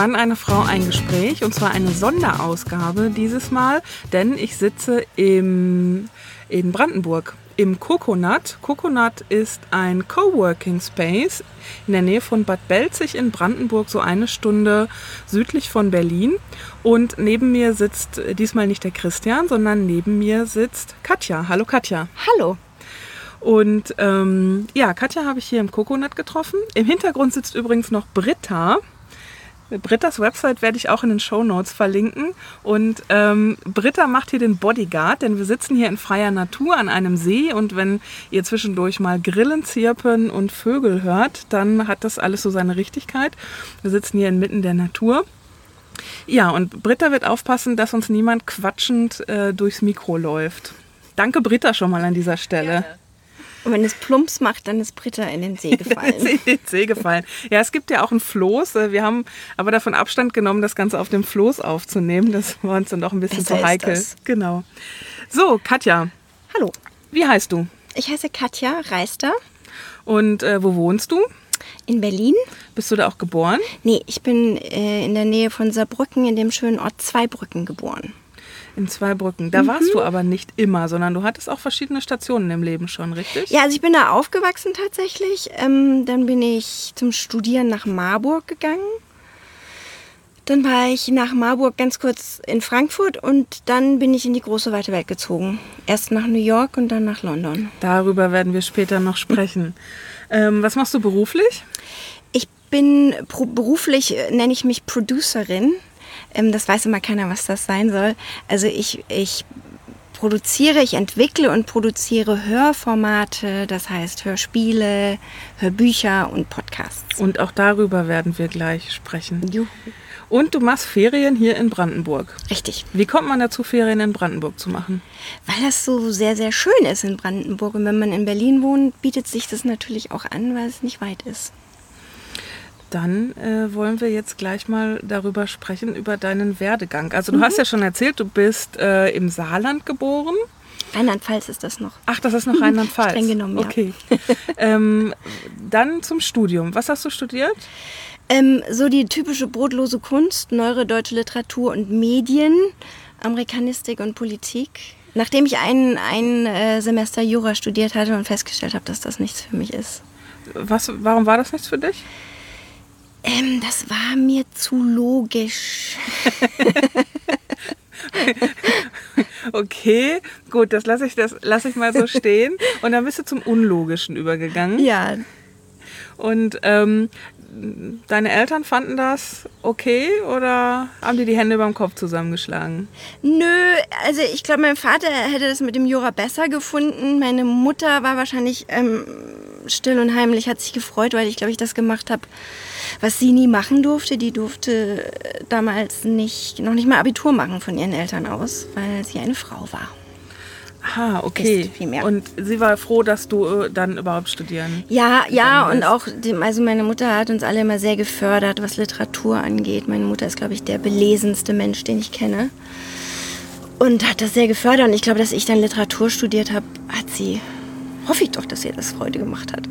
Mann, eine Frau, ein Gespräch und zwar eine Sonderausgabe dieses Mal, denn ich sitze im, in Brandenburg im Coconut. Coconut ist ein Coworking Space in der Nähe von Bad Belzig in Brandenburg, so eine Stunde südlich von Berlin. Und neben mir sitzt diesmal nicht der Christian, sondern neben mir sitzt Katja. Hallo Katja. Hallo. Und ähm, ja, Katja habe ich hier im Coconut getroffen. Im Hintergrund sitzt übrigens noch Britta. Brittas Website werde ich auch in den Show Notes verlinken. Und ähm, Britta macht hier den Bodyguard, denn wir sitzen hier in freier Natur an einem See. Und wenn ihr zwischendurch mal Grillen zirpen und Vögel hört, dann hat das alles so seine Richtigkeit. Wir sitzen hier inmitten der Natur. Ja, und Britta wird aufpassen, dass uns niemand quatschend äh, durchs Mikro läuft. Danke, Britta, schon mal an dieser Stelle. Gerne. Und wenn es Plumps macht, dann ist Britta in den See gefallen. in den See gefallen. Ja, es gibt ja auch ein Floß. Äh, wir haben aber davon Abstand genommen, das Ganze auf dem Floß aufzunehmen. Das war uns dann doch ein bisschen Besser zu heikel. Ist das. Genau. So, Katja. Hallo. Wie heißt du? Ich heiße Katja Reister. Und äh, wo wohnst du? In Berlin. Bist du da auch geboren? Nee, ich bin äh, in der Nähe von Saarbrücken in dem schönen Ort Zweibrücken geboren. In Zweibrücken. Da mhm. warst du aber nicht immer, sondern du hattest auch verschiedene Stationen im Leben schon, richtig? Ja, also ich bin da aufgewachsen tatsächlich. Ähm, dann bin ich zum Studieren nach Marburg gegangen. Dann war ich nach Marburg ganz kurz in Frankfurt und dann bin ich in die große weite Welt gezogen. Erst nach New York und dann nach London. Darüber werden wir später noch sprechen. ähm, was machst du beruflich? Ich bin beruflich, äh, nenne ich mich Producerin. Ähm, das weiß immer keiner, was das sein soll. Also ich, ich produziere, ich entwickle und produziere Hörformate, das heißt Hörspiele, Hörbücher und Podcasts. Und auch darüber werden wir gleich sprechen. Juhu. Und du machst Ferien hier in Brandenburg. Richtig. Wie kommt man dazu, Ferien in Brandenburg zu machen? Weil das so sehr, sehr schön ist in Brandenburg. Und wenn man in Berlin wohnt, bietet sich das natürlich auch an, weil es nicht weit ist. Dann äh, wollen wir jetzt gleich mal darüber sprechen, über deinen Werdegang. Also du mhm. hast ja schon erzählt, du bist äh, im Saarland geboren. Rheinland-Pfalz ist das noch. Ach, das ist noch Rheinland-Pfalz. Streng genommen, ja. Okay. ähm, dann zum Studium. Was hast du studiert? Ähm, so die typische brotlose Kunst, neuere deutsche Literatur und Medien, Amerikanistik und Politik. Nachdem ich ein, ein äh, Semester Jura studiert hatte und festgestellt habe, dass das nichts für mich ist. Was, warum war das nichts für dich? Ähm, das war mir zu logisch. okay, gut, das lasse ich, lass ich mal so stehen. Und dann bist du zum Unlogischen übergegangen. Ja. Und ähm, deine Eltern fanden das okay oder haben die die Hände beim Kopf zusammengeschlagen? Nö, also ich glaube, mein Vater hätte das mit dem Jura besser gefunden. Meine Mutter war wahrscheinlich ähm, still und heimlich, hat sich gefreut, weil ich glaube, ich das gemacht habe, was sie nie machen durfte. Die durfte damals nicht, noch nicht mal Abitur machen von ihren Eltern aus, weil sie eine Frau war. Ah, okay. Und sie war froh, dass du äh, dann überhaupt studieren. Ja, ja, und auch, also meine Mutter hat uns alle immer sehr gefördert, was Literatur angeht. Meine Mutter ist, glaube ich, der belesenste Mensch, den ich kenne. Und hat das sehr gefördert. Und ich glaube, dass ich dann Literatur studiert habe, hat sie, hoffe ich doch, dass ihr das Freude gemacht hat.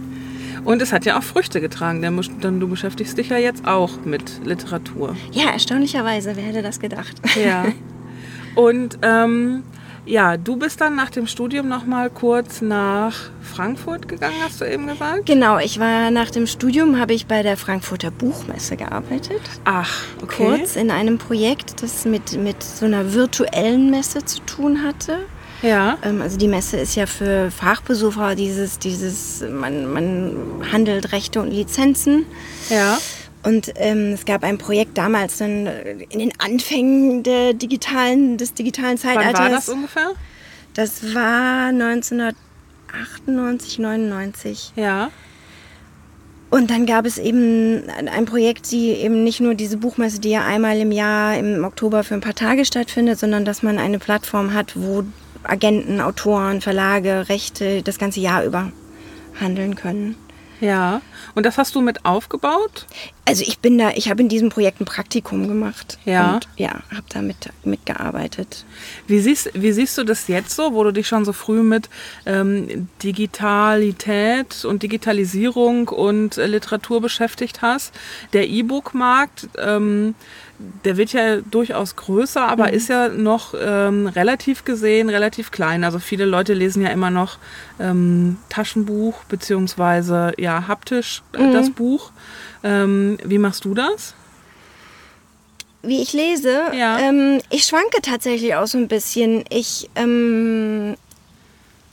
Und es hat ja auch Früchte getragen, denn du beschäftigst dich ja jetzt auch mit Literatur. Ja, erstaunlicherweise, wer hätte das gedacht? Ja. Und ähm, ja, du bist dann nach dem Studium noch mal kurz nach Frankfurt gegangen, hast du eben gesagt? Genau, ich war nach dem Studium, habe ich bei der Frankfurter Buchmesse gearbeitet. Ach, okay. Kurz in einem Projekt, das mit, mit so einer virtuellen Messe zu tun hatte. Ja. Ähm, also die Messe ist ja für Fachbesucher dieses, dieses, man, man handelt Rechte und Lizenzen. Ja. Und ähm, es gab ein Projekt damals dann in den Anfängen der digitalen, des digitalen Zeitalters. Wann war das ungefähr? Das war 1998, 99. Ja. Und dann gab es eben ein Projekt, die eben nicht nur diese Buchmesse, die ja einmal im Jahr im Oktober für ein paar Tage stattfindet, sondern dass man eine Plattform hat, wo Agenten, Autoren, Verlage, Rechte das ganze Jahr über handeln können. Ja, und das hast du mit aufgebaut? Also ich bin da, ich habe in diesem Projekt ein Praktikum gemacht. Ja. Und ja, habe da mit, mitgearbeitet. Wie siehst, wie siehst du das jetzt so, wo du dich schon so früh mit ähm, Digitalität und Digitalisierung und äh, Literatur beschäftigt hast? Der E-Book-Markt, ähm, der wird ja durchaus größer, aber Mhm. ist ja noch ähm, relativ gesehen relativ klein. Also viele Leute lesen ja immer noch ähm, Taschenbuch beziehungsweise ja haptisch äh, Mhm. das Buch. Ähm, wie machst du das? Wie ich lese, Ja. ähm, ich schwanke tatsächlich auch so ein bisschen. Ich ähm,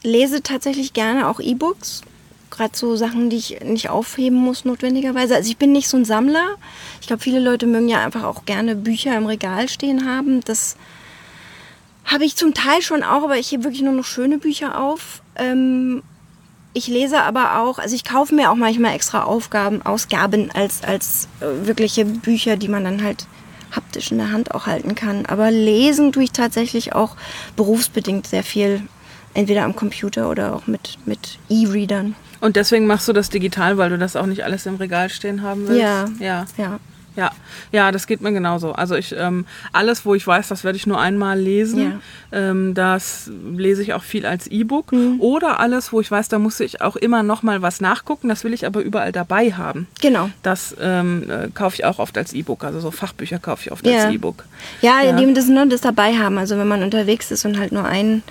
lese tatsächlich gerne auch E-Books. Gerade so Sachen, die ich nicht aufheben muss, notwendigerweise. Also ich bin nicht so ein Sammler. Ich glaube, viele Leute mögen ja einfach auch gerne Bücher im Regal stehen haben. Das habe ich zum Teil schon auch, aber ich hebe wirklich nur noch schöne Bücher auf. Ähm, ich lese aber auch, also ich kaufe mir auch manchmal extra Aufgaben, Ausgaben als, als äh, wirkliche Bücher, die man dann halt haptisch in der Hand auch halten kann. Aber lesen tue ich tatsächlich auch berufsbedingt sehr viel, entweder am Computer oder auch mit, mit E-Readern. Und deswegen machst du das digital, weil du das auch nicht alles im Regal stehen haben willst? Ja. Ja. Ja. Ja, ja, das geht mir genauso. Also ich ähm, alles, wo ich weiß, das werde ich nur einmal lesen, ähm, das lese ich auch viel als E-Book. Mhm. Oder alles, wo ich weiß, da muss ich auch immer noch mal was nachgucken. Das will ich aber überall dabei haben. Genau. Das ähm, äh, kaufe ich auch oft als E-Book. Also so Fachbücher kaufe ich oft Ja. als E-Book. Ja, Ja. die das, ne, das dabei haben. Also wenn man unterwegs ist und halt nur einen,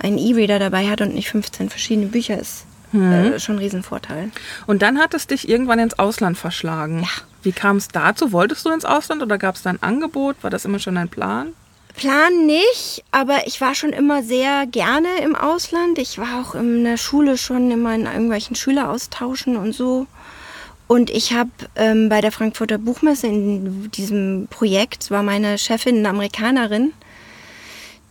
einen E-Reader dabei hat und nicht 15 verschiedene Bücher, ist äh, schon ein Riesenvorteil. Und dann hat es dich irgendwann ins Ausland verschlagen. Ja. Wie kam es dazu? Wolltest du ins Ausland oder gab es da ein Angebot? War das immer schon dein Plan? Plan nicht, aber ich war schon immer sehr gerne im Ausland. Ich war auch in der Schule schon immer in irgendwelchen Schüleraustauschen und so. Und ich habe ähm, bei der Frankfurter Buchmesse in diesem Projekt war meine Chefin eine Amerikanerin,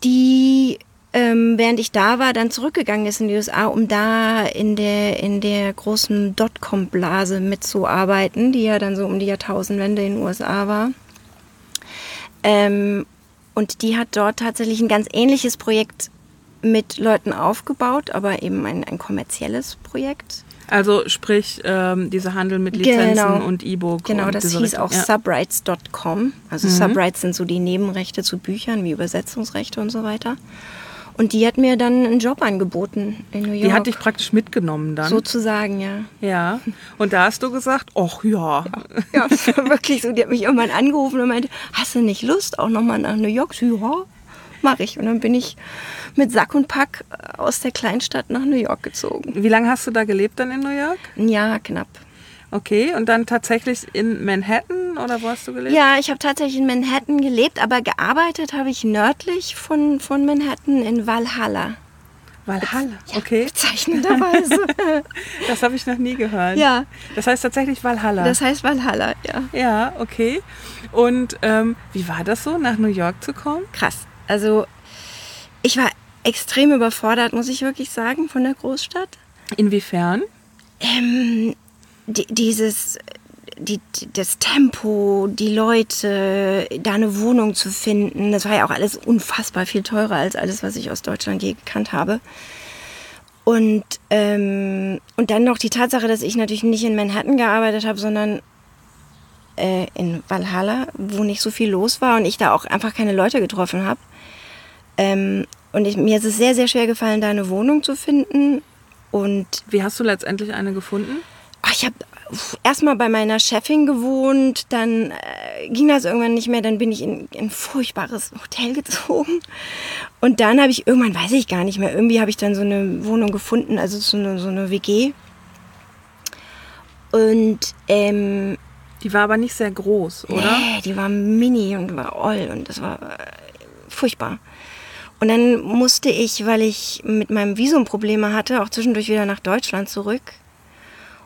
die ähm, während ich da war, dann zurückgegangen ist in die USA, um da in der, in der großen Dotcom-Blase mitzuarbeiten, die ja dann so um die Jahrtausendwende in den USA war. Ähm, und die hat dort tatsächlich ein ganz ähnliches Projekt mit Leuten aufgebaut, aber eben ein, ein kommerzielles Projekt. Also sprich, ähm, dieser Handel mit Lizenzen Genau. und E-Book. Genau, das hieß Richtung. auch ja. Subrights.com. Also Subrights sind so die Nebenrechte zu Büchern, wie Übersetzungsrechte und so weiter. Und die hat mir dann einen Job angeboten in New York. Die hat dich praktisch mitgenommen dann. sozusagen, ja. ja. Und da hast du gesagt, ach ja. Ja, das war wirklich so. Die hat mich irgendwann angerufen und meinte, hast du nicht Lust, auch nochmal nach New York? Ja, mach ich. Und dann bin ich mit Sack und Pack äh, aus der Kleinstadt nach New York gezogen. Wie lange hast du da gelebt dann in New York? Ein Jahr knapp. Okay, und dann tatsächlich in Manhattan oder wo hast du gelebt? Ja, ich habe tatsächlich in Manhattan gelebt, aber gearbeitet habe ich nördlich von, von Manhattan in Valhalla. Valhalla. Okay, Bezeichnenderweise. das habe ich noch nie gehört. ja, Das heißt tatsächlich Valhalla. das heißt Valhalla, ja. ja, okay. Und ähm, wie war das so, nach New York zu kommen? Krass. Also, ich war extrem überfordert, muss ich wirklich sagen, von der Großstadt. Inwiefern? Ähm, die, dieses, die, das Tempo, die Leute, da eine Wohnung zu finden, das war ja auch alles unfassbar viel teurer als alles, was ich aus Deutschland je gekannt habe. Und, ähm, und dann noch die Tatsache, dass ich natürlich nicht in Manhattan gearbeitet habe, sondern äh, in Valhalla, wo nicht so viel los war und ich da auch einfach keine Leute getroffen habe. Ähm, und ich, mir ist es sehr, sehr schwer gefallen, da eine Wohnung zu finden. Und Wie hast du letztendlich eine gefunden? Ach, ich habe erstmal bei meiner Chefin gewohnt, dann äh, ging das irgendwann nicht mehr, dann bin ich in, in ein furchtbares Hotel gezogen. Und dann habe ich irgendwann, weiß ich gar nicht mehr, irgendwie habe ich dann so eine Wohnung gefunden, also so eine, so eine WG. Und ähm, Die war aber nicht sehr groß, oder? Nee, die war mini und war oll und das war äh, furchtbar. Und dann musste ich, weil ich mit meinem Visum Probleme hatte, auch zwischendurch wieder nach Deutschland zurück.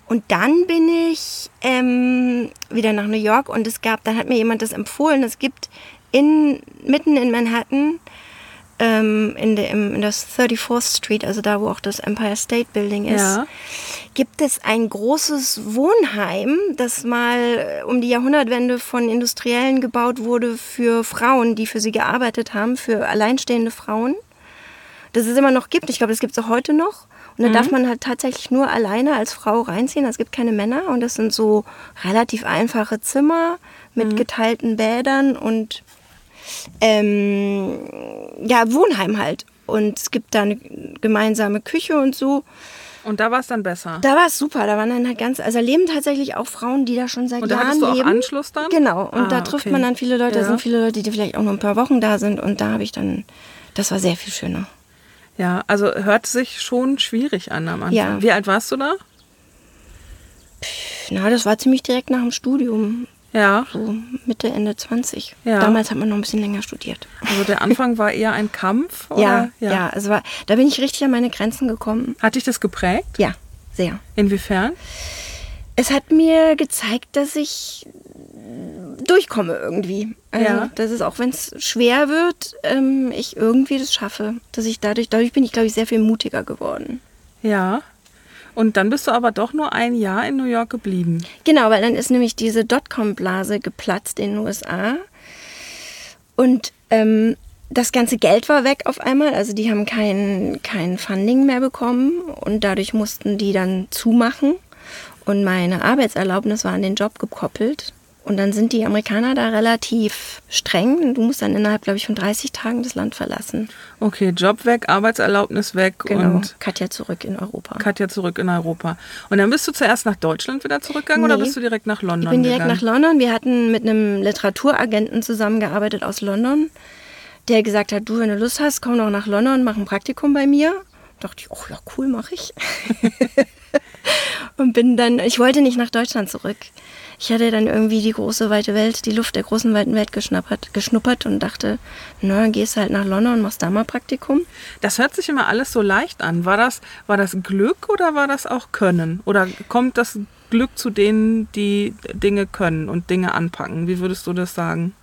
Und dann bin ich ähm, wieder nach New York und es gab, dann hat mir jemand das empfohlen, es gibt in, mitten in Manhattan, ähm, in, der, im, in der 34th Street, also da, wo auch das Empire State Building ist, Ja. gibt es ein großes Wohnheim, das mal äh, um die Jahrhundertwende von Industriellen gebaut wurde für Frauen, die für sie gearbeitet haben, für alleinstehende Frauen. Das es immer noch gibt. Ich glaube, das gibt es auch heute noch. Und da darf man halt tatsächlich nur alleine als Frau reinziehen. Es gibt keine Männer und das sind so relativ einfache Zimmer mit geteilten Bädern und ähm, ja, Wohnheim halt. Und es gibt da eine gemeinsame Küche und so. Und da war es dann besser. Da war es super. Da waren dann halt ganz, also leben tatsächlich auch Frauen, die da schon seit Und da Jahren du auch leben. Anschluss dann? Genau. Und Ah, da trifft okay. man dann viele Leute. Ja. Da sind viele Leute, die vielleicht auch nur ein paar Wochen da sind. Und da habe ich dann, das war sehr viel schöner. Ja, also hört sich schon schwierig an am Anfang. Ja. Wie alt warst du da? Na, das war ziemlich direkt nach dem Studium. Ja, So Mitte, Ende 20. Ja. Damals hat man noch ein bisschen länger studiert. also der Anfang war eher ein Kampf? Oder? Ja, ja, Also war, da bin ich richtig an meine Grenzen gekommen. Hat dich das geprägt? Ja, sehr. Inwiefern? Es hat mir gezeigt, dass ich durchkomme irgendwie. Also, Ja. dass es auch wenn es schwer wird, ähm, ich irgendwie das schaffe. Dass ich dadurch, dadurch bin ich, glaube ich, sehr viel mutiger geworden. Ja. Und dann bist du aber doch nur ein Jahr in New York geblieben. Genau, weil dann ist nämlich diese Dotcom-Blase geplatzt in den USA. Und ähm, das ganze Geld war weg auf einmal. Also die haben kein, kein Funding mehr bekommen und dadurch mussten die dann zumachen. Und meine Arbeitserlaubnis war an den Job gekoppelt. Und dann sind die Amerikaner da relativ streng. Du musst dann innerhalb, glaube ich, von 30 Tagen das Land verlassen. Okay, Job weg, Arbeitserlaubnis weg Genau. und Katja zurück in Europa. Katja zurück in Europa. Und dann bist du zuerst nach Deutschland wieder zurückgegangen oder Nee. bist du direkt nach London Ich bin direkt gegangen? nach London. Wir hatten mit einem Literaturagenten zusammengearbeitet aus London, der gesagt hat, du, wenn du Lust hast, komm doch nach London, mach ein Praktikum bei mir. dachte ich, oh ja, cool, mache ich. Und bin dann, ich wollte nicht nach Deutschland zurück. Ich hatte dann irgendwie die große weite Welt, die Luft der großen weiten Welt geschnuppert, geschnuppert und dachte, na, dann gehst halt nach London und machst da mal Praktikum. Das hört sich immer alles so leicht an. War das, war das Glück oder war das auch Können? Oder kommt das Glück zu denen, die Dinge können und Dinge anpacken? Wie würdest du das sagen?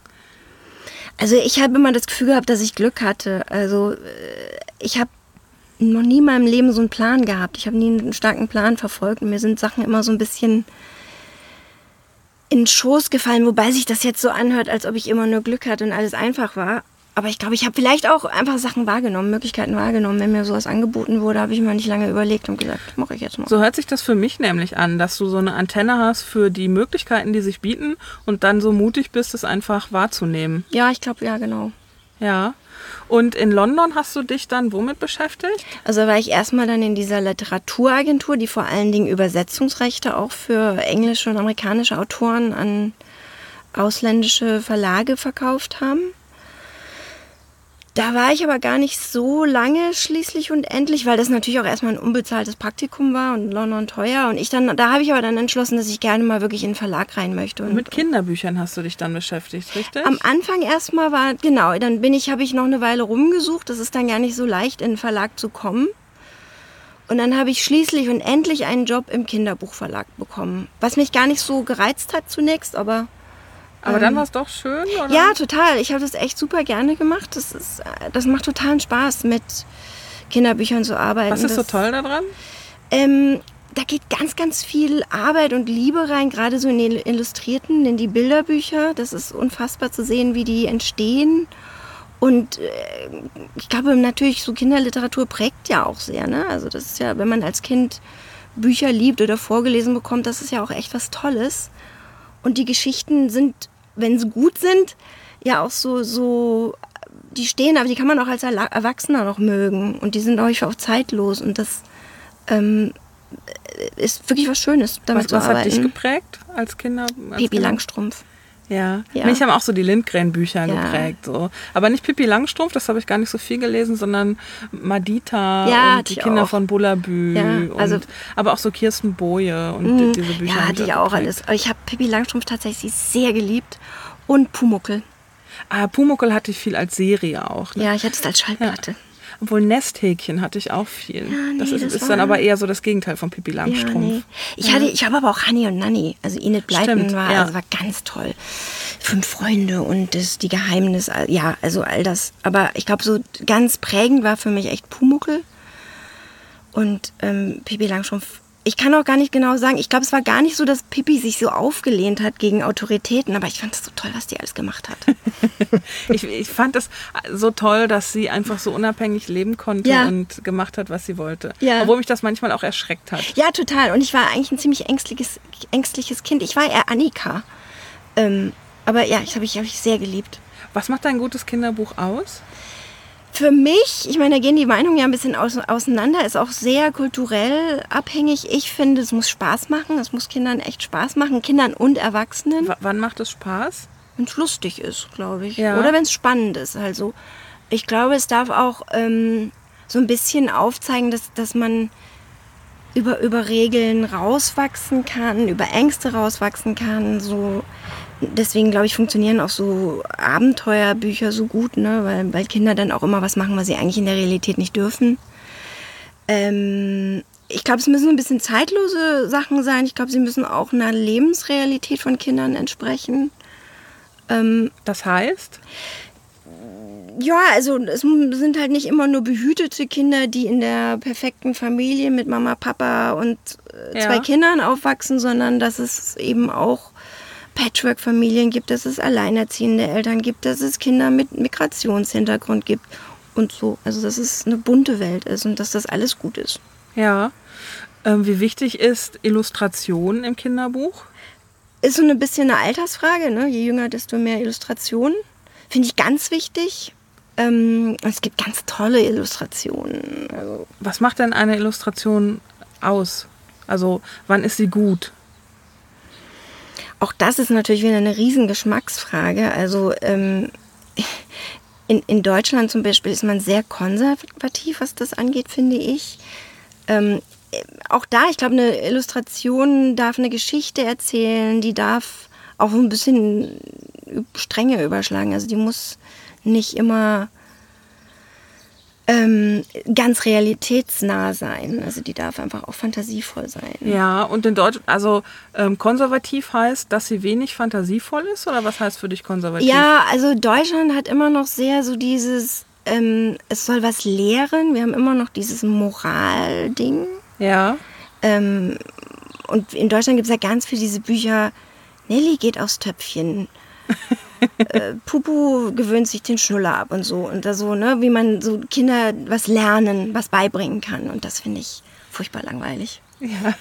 Also ich habe immer das Gefühl gehabt, dass ich Glück hatte. Also äh, ich habe noch nie in meinem Leben so einen Plan gehabt. Ich habe nie einen starken Plan verfolgt und mir sind Sachen immer so ein bisschen in den Schoß gefallen, wobei sich das jetzt so anhört, als ob ich immer nur Glück hatte und alles einfach war. Aber ich glaube, ich habe vielleicht auch einfach Sachen wahrgenommen, Möglichkeiten wahrgenommen. Wenn mir sowas angeboten wurde, habe ich mir nicht lange überlegt und gesagt, mache ich jetzt mal. So hört sich das für mich nämlich an, dass du so eine Antenne hast für die Möglichkeiten, die sich bieten und dann so mutig bist, es einfach wahrzunehmen. Ja, ich glaube, ja, genau. Ja. Und in London hast du dich dann womit beschäftigt? Also war ich erstmal dann in dieser Literaturagentur, die vor allen Dingen Übersetzungsrechte auch für englische und amerikanische Autoren an ausländische Verlage verkauft haben. Da war ich aber gar nicht so lange schließlich und endlich, weil das natürlich auch erstmal ein unbezahltes Praktikum war und London teuer. Und ich dann, da habe ich aber dann entschlossen, dass ich gerne mal wirklich in einen Verlag rein möchte. Und Mit Kinderbüchern hast du dich dann beschäftigt, richtig? am Anfang erstmal war, genau, dann bin ich, habe ich noch eine Weile rumgesucht. Das ist dann gar nicht so leicht, in den Verlag zu kommen. Und dann habe ich schließlich und endlich einen Job im Kinderbuchverlag bekommen. Was mich gar nicht so gereizt hat zunächst, aber Aber dann war es doch schön, oder? ähm, ja, total. Ich habe das echt super gerne gemacht. Das, ist, äh, das macht totalen Spaß, mit Kinderbüchern zu arbeiten. Was ist so das, toll daran? ähm, da geht ganz, ganz viel Arbeit und Liebe rein, gerade so in die Illustrierten, in die Bilderbücher. Das ist unfassbar zu sehen, wie die entstehen. Und äh, ich glaube natürlich, so Kinderliteratur prägt ja auch sehr. Ne? Also das ist ja, wenn man als Kind Bücher liebt oder vorgelesen bekommt, das ist ja auch echt was Tolles. Und die Geschichten sind, wenn sie gut sind, ja auch so, so, die stehen, aber die kann man auch als Erwachsener noch mögen. Und die sind häufig auch zeitlos. Und das ähm, ist wirklich was Schönes, damit Was, zu was hat dich arbeiten. geprägt als Kinder? Als Pipi? Langstrumpf. Ja. Ja. Mich haben auch so die Lindgren-Bücher Ja. geprägt. So. Aber nicht Pippi Langstrumpf, das habe ich gar nicht so viel gelesen, sondern Madita Ja, und die Kinder auch. von Bullabü. Ja, also- und, aber auch so Kirsten Boje und die- diese Bücher. Ja, hatte ich auch geprägt. alles. Aber ich habe Pippi Langstrumpf tatsächlich sehr geliebt. Und Pumuckel. Ah, Pumuckel hatte ich viel als Serie auch. Ne? Ja, ich hatte es als Schallplatte. Obwohl Nesthäkchen hatte ich auch viel. nee, das ist, das ist dann aber eher so das Gegenteil von Pippi Ja, Langstrumpf. nee. Ich, hatte, ich habe aber auch Honey und Nanny. Also Enid Blyton Stimmt, war, ja. also war ganz toll. Fünf Freunde und das, die Geheimnisse. Ja, also all das. Aber ich glaube, so ganz prägend war für mich echt Pumuckel. Und ähm, Pippi Langstrumpf ich kann auch gar nicht genau sagen, ich glaube, es war gar nicht so, dass Pippi sich so aufgelehnt hat gegen Autoritäten, aber ich fand es so toll, was die alles gemacht hat. ich, ich fand es so toll, dass sie einfach so unabhängig leben konnte Ja. und gemacht hat, was sie wollte. Ja. Obwohl mich das manchmal auch erschreckt hat. Ja, total. Und ich war eigentlich ein ziemlich ängstliches, ängstliches Kind. Ich war eher Annika. Ähm, aber ja, ich habe ich, hab ich sehr geliebt. Was macht ein gutes Kinderbuch aus? Für mich, ich meine, da gehen die Meinungen ja ein bisschen aus, auseinander, ist auch sehr kulturell abhängig. Ich finde, es muss Spaß machen. Es muss Kindern echt Spaß machen, Kindern und Erwachsenen. W wann macht es Spaß? Wenn es lustig ist, glaube ich. Ja. Oder wenn es spannend ist. Also, ich glaube, es darf auch ähm, so ein bisschen aufzeigen, dass, dass man über, über Regeln rauswachsen kann, über Ängste rauswachsen kann. So. Deswegen, glaube ich, funktionieren auch so Abenteuerbücher so gut, ne? weil, weil Kinder dann auch immer was machen, was sie eigentlich in der Realität nicht dürfen. Ähm, ich glaube, es müssen ein bisschen zeitlose Sachen sein. Ich glaube, sie müssen auch einer Lebensrealität von Kindern entsprechen. Ähm, Das heißt? ja, also es sind halt nicht immer nur behütete Kinder, die in der perfekten Familie mit Mama, Papa und äh, Ja. zwei Kindern aufwachsen, sondern dass es eben auch Patchwork-Familien gibt, dass es alleinerziehende Eltern gibt, dass es Kinder mit Migrationshintergrund gibt und so. Also dass es eine bunte Welt ist und dass das alles gut ist. Ja. Ähm, wie wichtig ist Illustration im Kinderbuch? Ist so ein bisschen eine Altersfrage, ne? Je jünger, desto mehr Illustrationen. Finde ich ganz wichtig. Ähm, es gibt ganz tolle Illustrationen. Also Was macht denn eine Illustration aus? Also wann ist sie gut? Auch das ist natürlich wieder eine riesen Geschmacksfrage. Also ähm, in, in Deutschland zum Beispiel ist man sehr konservativ, was das angeht, finde ich. Ähm, äh, auch da, ich glaube, eine Illustration darf eine Geschichte erzählen, die darf auch ein bisschen Stränge überschlagen. Also die muss nicht immer ähm, ganz realitätsnah sein. Also die darf einfach auch fantasievoll sein. Ja, und in Deutsch, also ähm, konservativ heißt, dass sie wenig fantasievoll ist oder was heißt für dich konservativ? Ja, also Deutschland hat immer noch sehr so dieses, ähm, es soll was lehren. Wir haben immer noch dieses Moralding. Ja. Ähm, und in Deutschland gibt es ja ganz viele diese Bücher, Nelly geht aufs Töpfchen. äh, Pupu gewöhnt sich den Schnuller ab und so. Und da so, ne, wie man so Kinder was lernen, was beibringen kann. Und das finde ich furchtbar langweilig. ja.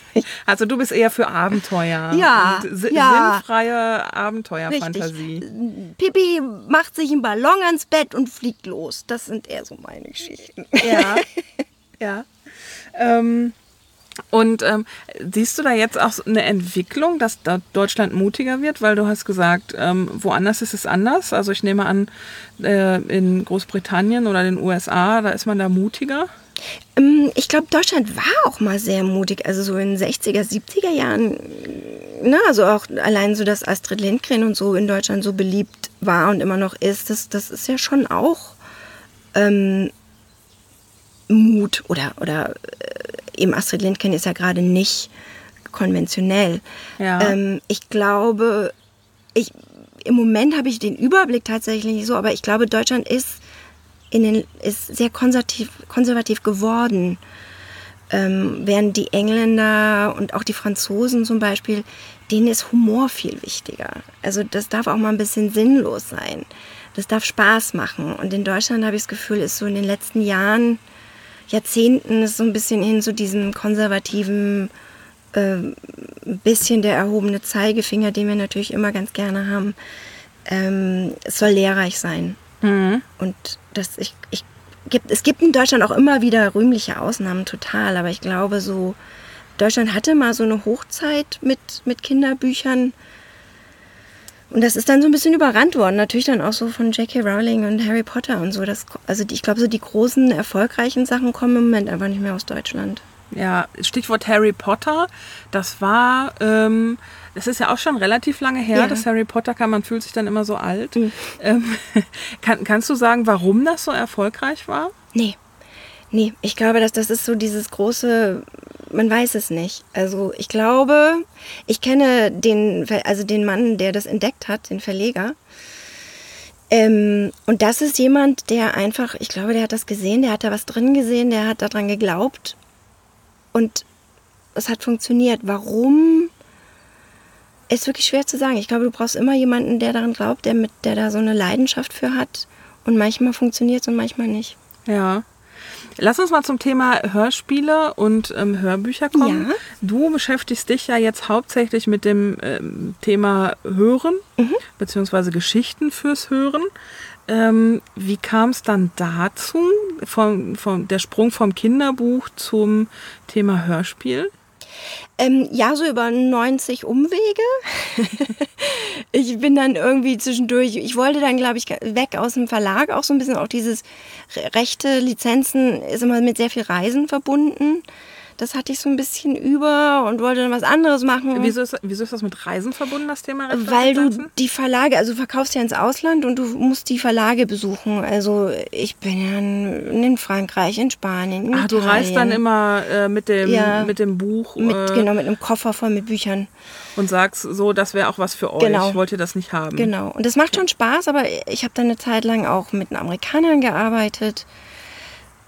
Also du bist eher für Abenteuer. Ja, Und si- ja. sinnfreie Abenteuerfantasie. Pipi macht sich einen Ballon ans Bett und fliegt los. Das sind eher so meine Geschichten. Ja. ja. Ähm, und ähm, siehst du da jetzt auch eine Entwicklung, dass da Deutschland mutiger wird? Weil du hast gesagt, ähm, woanders ist es anders. Also ich nehme an, äh, in Großbritannien oder den USA, da ist man da mutiger. Ähm, Ich glaube, Deutschland war auch mal sehr mutig. Also so in den 60er, 70er Jahren. Ne, also auch allein so, dass Astrid Lindgren und so in Deutschland so beliebt war und immer noch ist, das, das ist ja schon auch ähm, Mut. Oder, oder äh, eben Astrid Lindgren ist ja gerade nicht konventionell. Ja. Ähm, ich glaube, ich, im Moment habe ich den Überblick tatsächlich nicht so, aber ich glaube, Deutschland ist, in den, ist sehr konservativ, konservativ geworden. Ähm, während die Engländer und auch die Franzosen zum Beispiel, denen ist Humor viel wichtiger. Also das darf auch mal ein bisschen sinnlos sein. Das darf Spaß machen. Und in Deutschland habe ich das Gefühl, ist so in den letzten Jahren, Jahrzehnten, ist so ein bisschen hin zu diesem konservativen, äh, ein bisschen der erhobene Zeigefinger, den wir natürlich immer ganz gerne haben. Ähm, es soll lehrreich sein. Und das, ich, ich, gibt, es gibt in Deutschland auch immer wieder rühmliche Ausnahmen, total. Aber ich glaube, so Deutschland hatte mal so eine Hochzeit mit, mit Kinderbüchern. Und das ist dann so ein bisschen überrannt worden. Natürlich dann auch so von J.K. Rowling und Harry Potter und so. Das, also die, ich glaube, so die großen, erfolgreichen Sachen kommen im Moment einfach nicht mehr aus Deutschland. Ja, Stichwort Harry Potter. Das war, ähm, das ist ja auch schon relativ lange her, Ja. dass Harry Potter kam. Man fühlt sich dann immer so alt. Ähm, kann, kannst du sagen, warum das so erfolgreich war? Nee. Nee, ich glaube, dass das ist so dieses große, man weiß es nicht. Also ich glaube, ich kenne den, also den Mann, der das entdeckt hat, den Verleger. Ähm, und das ist jemand, der einfach, ich glaube, der hat das gesehen, der hat da was drin gesehen, der hat daran geglaubt. Und es hat funktioniert. Warum? Ist wirklich schwer zu sagen. Ich glaube, du brauchst immer jemanden, der daran glaubt, der, mit, der da so eine Leidenschaft für hat. Und manchmal funktioniert es und manchmal nicht. Ja. Lass uns mal zum Thema Hörspiele und ähm, Hörbücher kommen. Ja. Du beschäftigst dich ja jetzt hauptsächlich mit dem ähm, Thema Hören, beziehungsweise Geschichten fürs Hören. Ähm, wie kam es dann dazu, vom, vom, der Sprung vom Kinderbuch zum Thema Hörspiel? Ähm, ja, so über 90 Umwege. ich bin dann irgendwie zwischendurch, ich wollte dann, glaube ich, weg aus dem Verlag, auch so ein bisschen, auch dieses Re- Rechte, Lizenzen ist immer mit sehr viel Reisen verbunden. Das hatte ich so ein bisschen über und wollte dann was anderes machen. Wieso ist, wieso ist das mit Reisen verbunden, das Thema und Weil du die Verlage, also du verkaufst ja ins Ausland und du musst die Verlage besuchen. Also ich bin ja in, Frankreich, in Spanien, in Ach, du reist dann Italien. immer äh, mit, dem, Ja. mit dem Buch mit, äh, genau, mit einem Koffer voll mit Büchern. und sagst so, das wäre auch was für euch. Genau. Wollt ihr das nicht haben? Genau. Und das macht schon Spaß, aber ich habe dann eine Zeit lang auch mit den Amerikanern gearbeitet.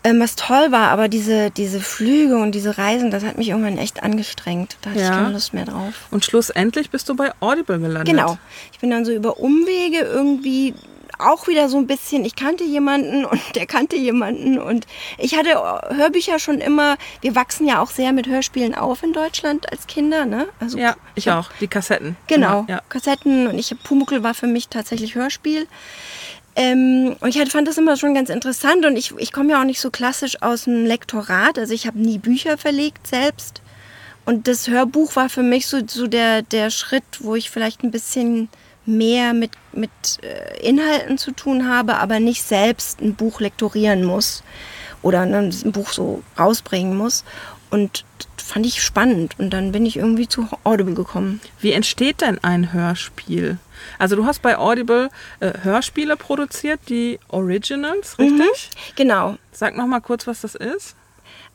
Ähm, was toll war, aber diese, diese Flüge und diese Reisen, das hat mich irgendwann echt angestrengt. Da hatte Ja. ich keine Lust mehr drauf. Und schlussendlich bist du bei Audible gelandet. Genau. Ich bin dann so über Umwege irgendwie auch wieder so ein bisschen, ich kannte jemanden und der kannte jemanden und ich hatte Hörbücher schon immer, wir wachsen ja auch sehr mit Hörspielen auf in Deutschland als Kinder, ne? Also Ja, ich hab- auch. Die Kassetten. Genau, Ja. Kassetten und ich Pumuckl war für mich tatsächlich Hörspiel. Ähm, und ich halt fand das immer schon ganz interessant und ich, ich komme ja auch nicht so klassisch aus dem Lektorat, also ich habe nie Bücher verlegt selbst. Und das Hörbuch war für mich so, so der, der Schritt, wo ich vielleicht ein bisschen mehr mit, mit äh, Inhalten zu tun habe, aber nicht selbst ein Buch lektorieren muss oder ein Buch so rausbringen muss. Und das fand ich spannend und dann bin ich irgendwie zu Audible gekommen. Wie entsteht denn ein Hörspiel? Also du hast bei Audible äh, Hörspiele produziert, die Originals, richtig? Genau. Sag noch mal kurz, was das ist.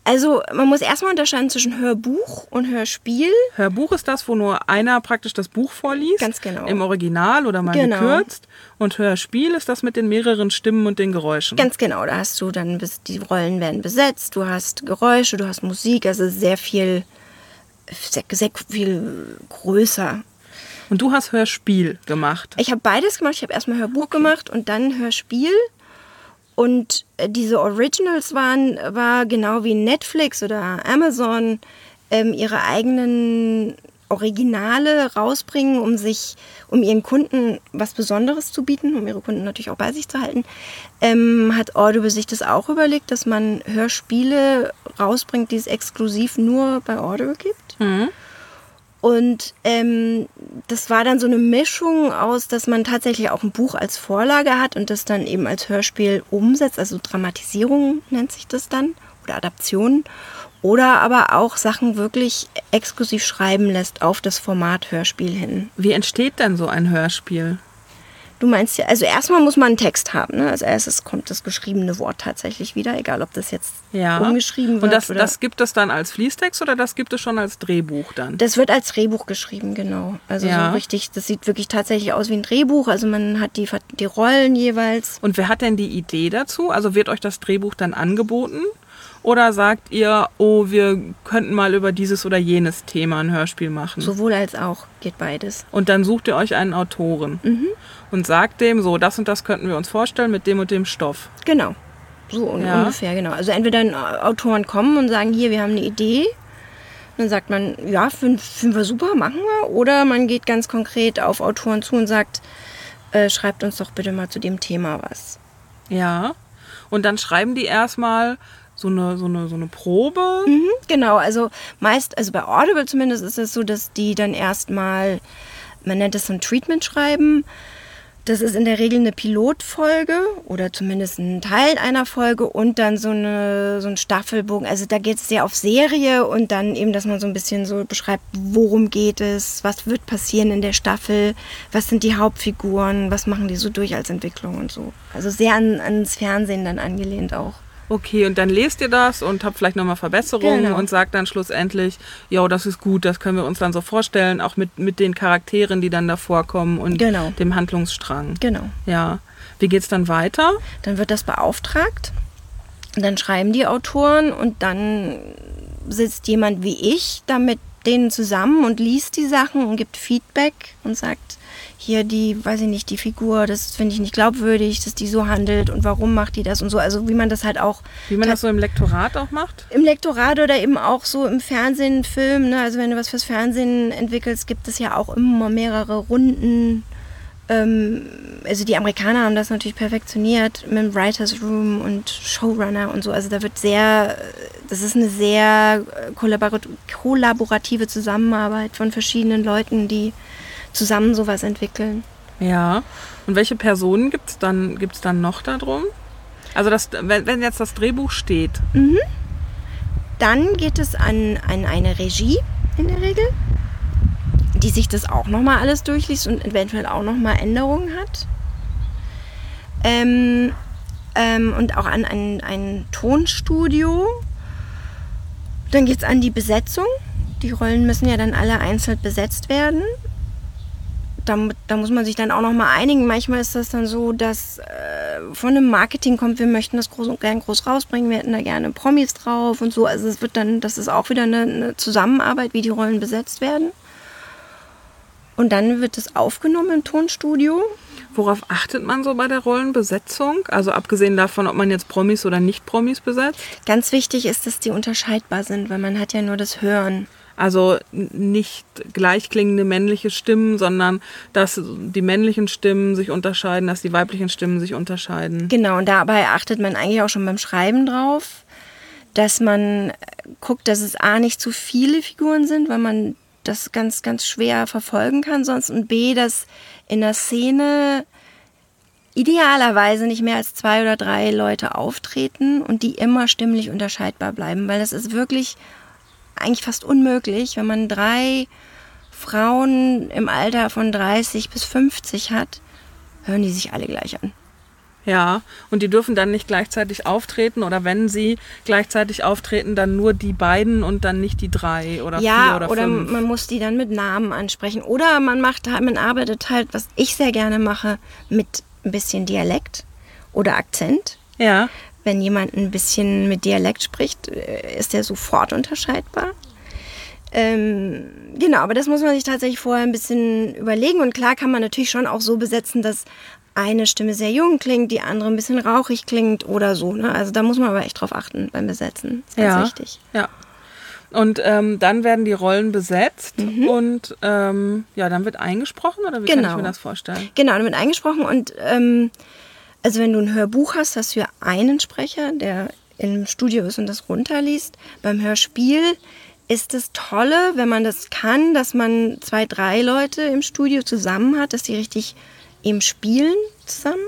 Also man muss erstmal unterscheiden zwischen Hörbuch und Hörspiel. Hörbuch ist das, wo nur einer praktisch das Buch vorliest. Ganz genau. Im Original oder mal Genau. gekürzt. Und Hörspiel ist das mit den mehreren Stimmen und den Geräuschen. Ganz genau, da hast du dann, die Rollen werden besetzt, du hast Geräusche, du hast Musik, also sehr viel, sehr, sehr viel größer. Und du hast Hörspiel gemacht. Ich habe beides gemacht, ich habe erstmal Hörbuch gemacht und dann Hörspiel. Und äh, diese Originals waren, war genau wie Netflix oder Amazon ähm, ihre eigenen Originale rausbringen, um sich, um ihren Kunden was Besonderes zu bieten, um ihre Kunden natürlich auch bei sich zu halten, ähm, hat Audible sich das auch überlegt, dass man Hörspiele rausbringt, die es exklusiv nur bei Audible gibt. Und ähm, das war dann so eine Mischung aus, dass man tatsächlich auch ein Buch als Vorlage hat und das dann eben als Hörspiel umsetzt, also Dramatisierung nennt sich das dann oder Adaption. Oder aber auch Sachen wirklich exklusiv schreiben lässt auf das Format Hörspiel hin. Wie entsteht denn so ein Hörspiel? Du meinst ja, also erstmal muss man einen Text haben. Ne? Als erstes kommt das geschriebene Wort tatsächlich wieder, egal ob das jetzt Ja. umgeschrieben wird. Und das, oder das gibt es dann als Fließtext oder das gibt es schon als Drehbuch dann? Das wird als Drehbuch geschrieben, genau. Also Ja. so richtig, das sieht wirklich tatsächlich aus wie ein Drehbuch. Also man hat die, die Rollen jeweils. Und wer hat denn die Idee dazu? Also wird euch das Drehbuch dann angeboten? Oder sagt ihr, oh, wir könnten mal über dieses oder jenes Thema ein Hörspiel machen? Sowohl als auch geht beides. Und dann sucht ihr euch einen Autoren und sagt dem, so, das und das könnten wir uns vorstellen mit dem und dem Stoff. Genau. So Ja. ungefähr, genau. Also entweder ein Autoren kommen und sagen, hier, wir haben eine Idee. Dann sagt man, ja, finden finden wir super, machen wir. Oder man geht ganz konkret auf Autoren zu und sagt, äh, schreibt uns doch bitte mal zu dem Thema was. Ja. Und dann schreiben die erstmal so eine, so eine, so eine Probe. Mhm, genau, also meist, also bei Audible zumindest ist es so, dass die dann erstmal, man nennt es so ein Treatment schreiben. Das ist in der Regel eine Pilotfolge oder zumindest ein Teil einer Folge und dann so, eine, so ein Staffelbogen. Also da geht es sehr auf Serie und dann eben, dass man so ein bisschen so beschreibt, worum geht es, was wird passieren in der Staffel, was sind die Hauptfiguren, was machen die so durch als Entwicklung und so. Also sehr an, ans Fernsehen dann angelehnt auch. Okay, und dann lest ihr das und habt vielleicht nochmal Verbesserungen Genau. und sagt dann schlussendlich, ja, das ist gut, das können wir uns dann so vorstellen, auch mit, mit den Charakteren, die dann da vorkommen und Genau. dem Handlungsstrang. Genau. Ja. Wie geht's dann weiter? Dann wird das beauftragt. Und dann schreiben die Autoren und dann sitzt jemand wie ich da mit denen zusammen und liest die Sachen und gibt Feedback und sagt, hier die, weiß ich nicht, die Figur, das finde ich nicht glaubwürdig, dass die so handelt und warum macht die das und so. Also wie man das halt auch. Wie man das so im Lektorat auch macht? Im Lektorat oder eben auch so im Fernsehen, Film. Ne? Also wenn du was fürs Fernsehen entwickelst, gibt es ja auch immer mehrere Runden. Ähm, also die Amerikaner haben das natürlich perfektioniert mit dem Writers Room und Showrunner und so. Also da wird sehr, das ist eine sehr kollaborative Zusammenarbeit von verschiedenen Leuten, die zusammen sowas entwickeln. Ja. Und welche Personen gibt es dann, gibt's dann noch darum? Also das, wenn, wenn jetzt das Drehbuch steht. Mhm. Dann geht es an, an eine Regie in der Regel, die sich das auch nochmal alles durchliest und eventuell auch nochmal Änderungen hat. Ähm, ähm, und auch an ein, ein Tonstudio. Dann geht es an die Besetzung. Die Rollen müssen ja dann alle einzeln besetzt werden da, da muss man sich dann auch noch mal einigen. Manchmal ist das dann so, dass äh, von einem Marketing kommt, wir möchten das groß und gern groß rausbringen, wir hätten da gerne Promis drauf und so. Also es wird dann, das ist auch wieder eine, eine Zusammenarbeit, wie die Rollen besetzt werden. Und dann wird es aufgenommen im Tonstudio. Worauf achtet man so bei der Rollenbesetzung? Also abgesehen davon, ob man jetzt Promis oder nicht Promis besetzt? Ganz wichtig ist, dass die unterscheidbar sind, weil man hat ja nur das Hören. Also nicht gleichklingende männliche Stimmen, sondern dass die männlichen Stimmen sich unterscheiden, dass die weiblichen Stimmen sich unterscheiden. Genau, und dabei achtet man eigentlich auch schon beim Schreiben drauf, dass man guckt, dass es A nicht zu viele Figuren sind, weil man das ganz, ganz schwer verfolgen kann sonst und B, dass in der Szene idealerweise nicht mehr als zwei oder drei Leute auftreten und die immer stimmlich unterscheidbar bleiben, weil das ist wirklich eigentlich fast unmöglich, wenn man drei Frauen im Alter von 30 bis 50 hat, hören die sich alle gleich an. Ja, und die dürfen dann nicht gleichzeitig auftreten oder wenn sie gleichzeitig auftreten, dann nur die beiden und dann nicht die drei oder ja, vier oder, oder fünf. Ja, man muss die dann mit Namen ansprechen. Oder man macht halt, man arbeitet halt, was ich sehr gerne mache, mit ein bisschen Dialekt oder Akzent. Ja. Wenn jemand ein bisschen mit Dialekt spricht, äh, ist der sofort unterscheidbar. Ähm, genau, aber das muss man sich tatsächlich vorher ein bisschen überlegen. Und klar kann man natürlich schon auch so besetzen, dass eine Stimme sehr jung klingt, die andere ein bisschen rauchig klingt oder so. Ne? Also da muss man aber echt drauf achten beim Besetzen. Das ist ganz ja, wichtig. Ja. Und ähm, dann werden die Rollen besetzt mhm. und ähm, ja, dann wird eingesprochen oder wie genau. kann ich mir genau. das vorstellen? Genau, dann wird eingesprochen und ähm, also wenn du ein Hörbuch hast, hast du ja einen Sprecher, der im Studio ist und das runterliest. Beim Hörspiel ist das Tolle, wenn man das kann, dass man zwei, drei Leute im Studio zusammen hat, dass die richtig eben spielen zusammen.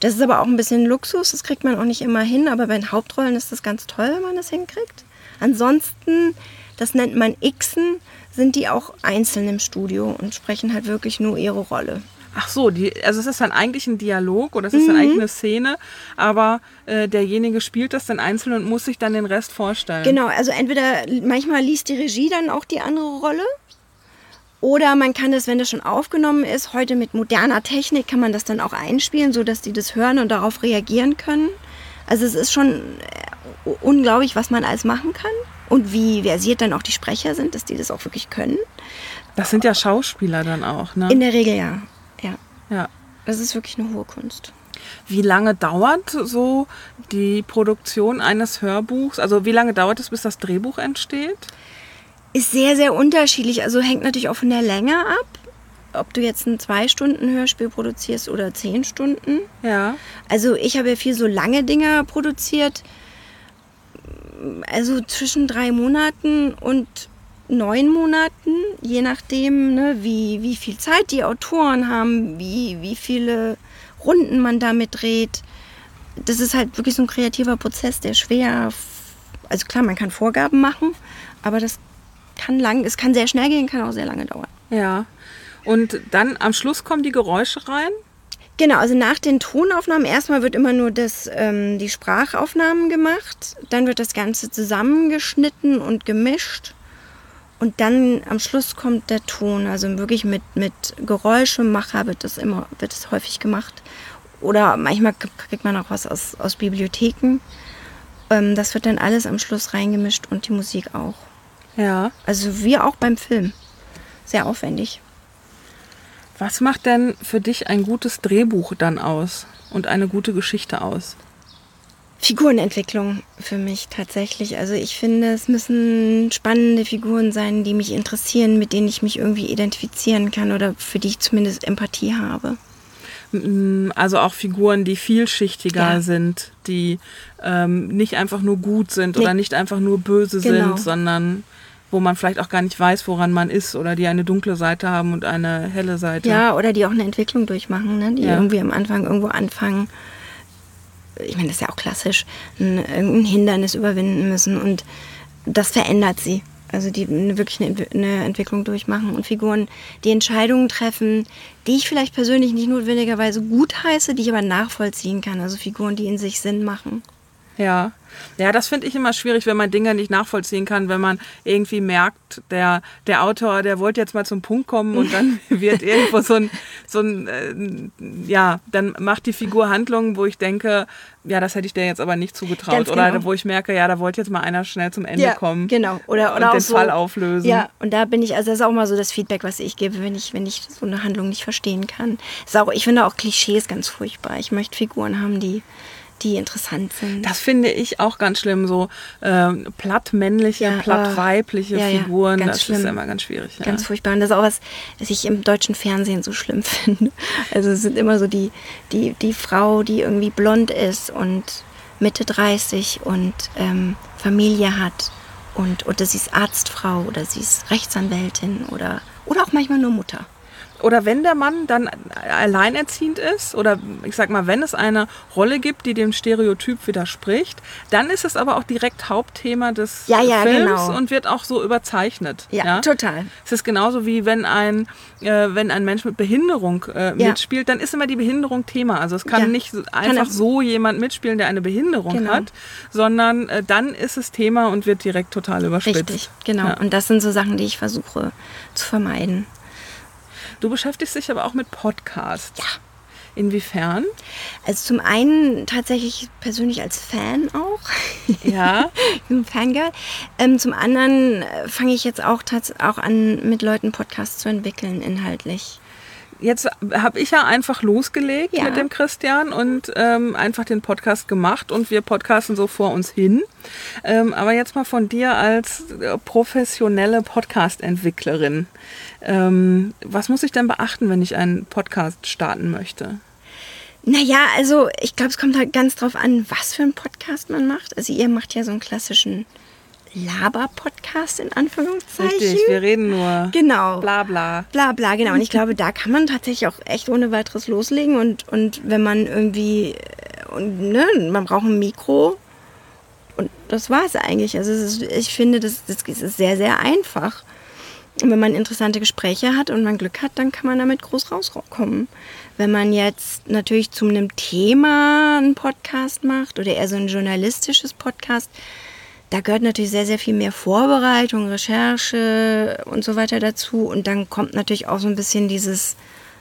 Das ist aber auch ein bisschen Luxus, das kriegt man auch nicht immer hin, aber bei den Hauptrollen ist das ganz toll, wenn man das hinkriegt. Ansonsten, das nennt man Xen, sind die auch einzeln im Studio und sprechen halt wirklich nur ihre Rolle. Ach so, die, also es ist dann eigentlich ein Dialog oder es ist mhm. dann eigentlich eine Szene, aber äh, derjenige spielt das dann einzeln und muss sich dann den Rest vorstellen. Genau, also entweder manchmal liest die Regie dann auch die andere Rolle oder man kann das, wenn das schon aufgenommen ist, heute mit moderner Technik kann man das dann auch einspielen, sodass die das hören und darauf reagieren können. Also es ist schon äh, unglaublich, was man alles machen kann und wie versiert dann auch die Sprecher sind, dass die das auch wirklich können. Das sind ja Schauspieler dann auch, ne? In der Regel ja. Ja. Ja. Das ist wirklich eine hohe Kunst. Wie lange dauert so die Produktion eines Hörbuchs? Also wie lange dauert es, bis das Drehbuch entsteht? Ist sehr, sehr unterschiedlich. Also hängt natürlich auch von der Länge ab. Ob du jetzt ein zwei Stunden Hörspiel produzierst oder zehn Stunden. Ja. Also ich habe ja viel so lange Dinge produziert. Also zwischen drei Monaten und neun Monaten, je nachdem, ne, wie, wie viel Zeit die Autoren haben, wie, wie viele Runden man damit dreht. Das ist halt wirklich so ein kreativer Prozess, der schwer. Also klar, man kann Vorgaben machen, aber das kann lang, es kann sehr schnell gehen, kann auch sehr lange dauern. Ja. Und dann am Schluss kommen die Geräusche rein? Genau, also nach den Tonaufnahmen erstmal wird immer nur das, ähm, die Sprachaufnahmen gemacht, dann wird das Ganze zusammengeschnitten und gemischt und dann am Schluss kommt der Ton, also wirklich mit, mit Geräuschemacher wird das immer, wird das häufig gemacht. Oder manchmal kriegt man auch was aus, aus Bibliotheken. ähm, das wird dann alles am Schluss reingemischt und die Musik auch. Ja. Also wie auch beim Film. Sehr aufwendig. Was macht denn für dich ein gutes Drehbuch dann aus und eine gute Geschichte aus? Figurenentwicklung für mich tatsächlich. Also ich finde, es müssen spannende Figuren sein, die mich interessieren, mit denen ich mich irgendwie identifizieren kann oder für die ich zumindest Empathie habe. Mm, Also auch Figuren, die vielschichtiger Ja. sind, die ähm, nicht einfach nur gut sind Nee. oder nicht einfach nur böse Genau. sind, sondern wo man vielleicht auch gar nicht weiß, woran man ist oder die eine dunkle Seite haben und eine helle Seite. Ja, oder die auch eine Entwicklung durchmachen, ne? die Ja. irgendwie am Anfang irgendwo anfangen. Ich meine, das ist ja auch klassisch, ein, irgendein Hindernis überwinden müssen und das verändert sie. Also die wirklich eine, eine Entwicklung durchmachen und Figuren, die Entscheidungen treffen, die ich vielleicht persönlich nicht notwendigerweise gut heiße, die ich aber nachvollziehen kann. Also Figuren, die in sich Sinn machen. Ja, ja, das finde ich immer schwierig, wenn man Dinge nicht nachvollziehen kann, wenn man irgendwie merkt, der, der Autor, der wollte jetzt mal zum Punkt kommen und dann wird irgendwo so ein, so ein äh, ja, dann macht die Figur Handlungen, wo ich denke, ja, das hätte ich dir jetzt aber nicht zugetraut. Ganz Oder genau. wo ich merke, ja, da wollte jetzt mal einer schnell zum Ende kommen. Genau. Oder, und oder auch den so, Fall auflösen. Ja, und da bin ich, also das ist auch mal so das Feedback, was ich gebe, wenn ich, wenn ich so eine Handlung nicht verstehen kann. Ist auch, ich finde auch Klischees ganz furchtbar. Ich möchte Figuren haben, die, die interessant sind. Das finde ich auch ganz schlimm, so ähm, platt männliche, Ja, platt äh, weibliche ja, ja, Figuren. ganz das ist schlimm. immer ganz schwierig. Ja. Ganz furchtbar. Und das ist auch was, was ich im deutschen Fernsehen so schlimm finde. Also es sind immer so die, die, die Frau, die irgendwie blond ist und Mitte 30 und ähm, Familie hat. Und, oder sie ist Arztfrau oder sie ist Rechtsanwältin oder, oder auch manchmal nur Mutter. Oder wenn der Mann dann alleinerziehend ist, oder ich sag mal, wenn es eine Rolle gibt, die dem Stereotyp widerspricht, dann ist es aber auch direkt Hauptthema des Ja, ja, Films genau. und wird auch so überzeichnet. Ja, total. Es ist genauso wie wenn ein, äh, wenn ein Mensch mit Behinderung äh, Ja. mitspielt, dann ist immer die Behinderung Thema. Also es kann Ja. nicht einfach auch- so jemand mitspielen, der eine Behinderung Genau. hat, sondern äh, dann ist es Thema und wird direkt total überspitzt. Richtig, genau. Ja. Und das sind so Sachen, die ich versuche zu vermeiden. Du beschäftigst dich aber auch mit Podcasts. Ja. Inwiefern? Also zum einen tatsächlich persönlich als Fan auch. Ja. Ich bin ein Fangirl. Ähm, zum anderen äh, fange ich jetzt auch, auch an, mit Leuten Podcasts zu entwickeln, inhaltlich. Jetzt habe ich ja einfach losgelegt Ja. mit dem Christian und ähm, einfach den Podcast gemacht und wir podcasten so vor uns hin. Ähm, aber jetzt mal von dir als professionelle Podcast-Entwicklerin. Ähm, was muss ich denn beachten, wenn ich einen Podcast starten möchte? Naja, also ich glaube, es kommt halt ganz drauf an, was für einen Podcast man macht. Also ihr macht ja so einen klassischen Laber-Podcast in Anführungszeichen. Richtig, wir reden nur Genau. bla bla. Bla bla, genau. Und ich glaube, da kann man tatsächlich auch echt ohne weiteres loslegen. Und, und wenn man irgendwie, äh, und, ne, man braucht ein Mikro. Und das war es eigentlich. Also ist, ich finde, das, das ist sehr, sehr einfach. Und wenn man interessante Gespräche hat und man Glück hat, dann kann man damit groß rauskommen. Wenn man jetzt natürlich zu einem Thema einen Podcast macht oder eher so ein journalistisches Podcast, da gehört natürlich sehr, sehr viel mehr Vorbereitung, Recherche und so weiter dazu. Und dann kommt natürlich auch so ein bisschen dieses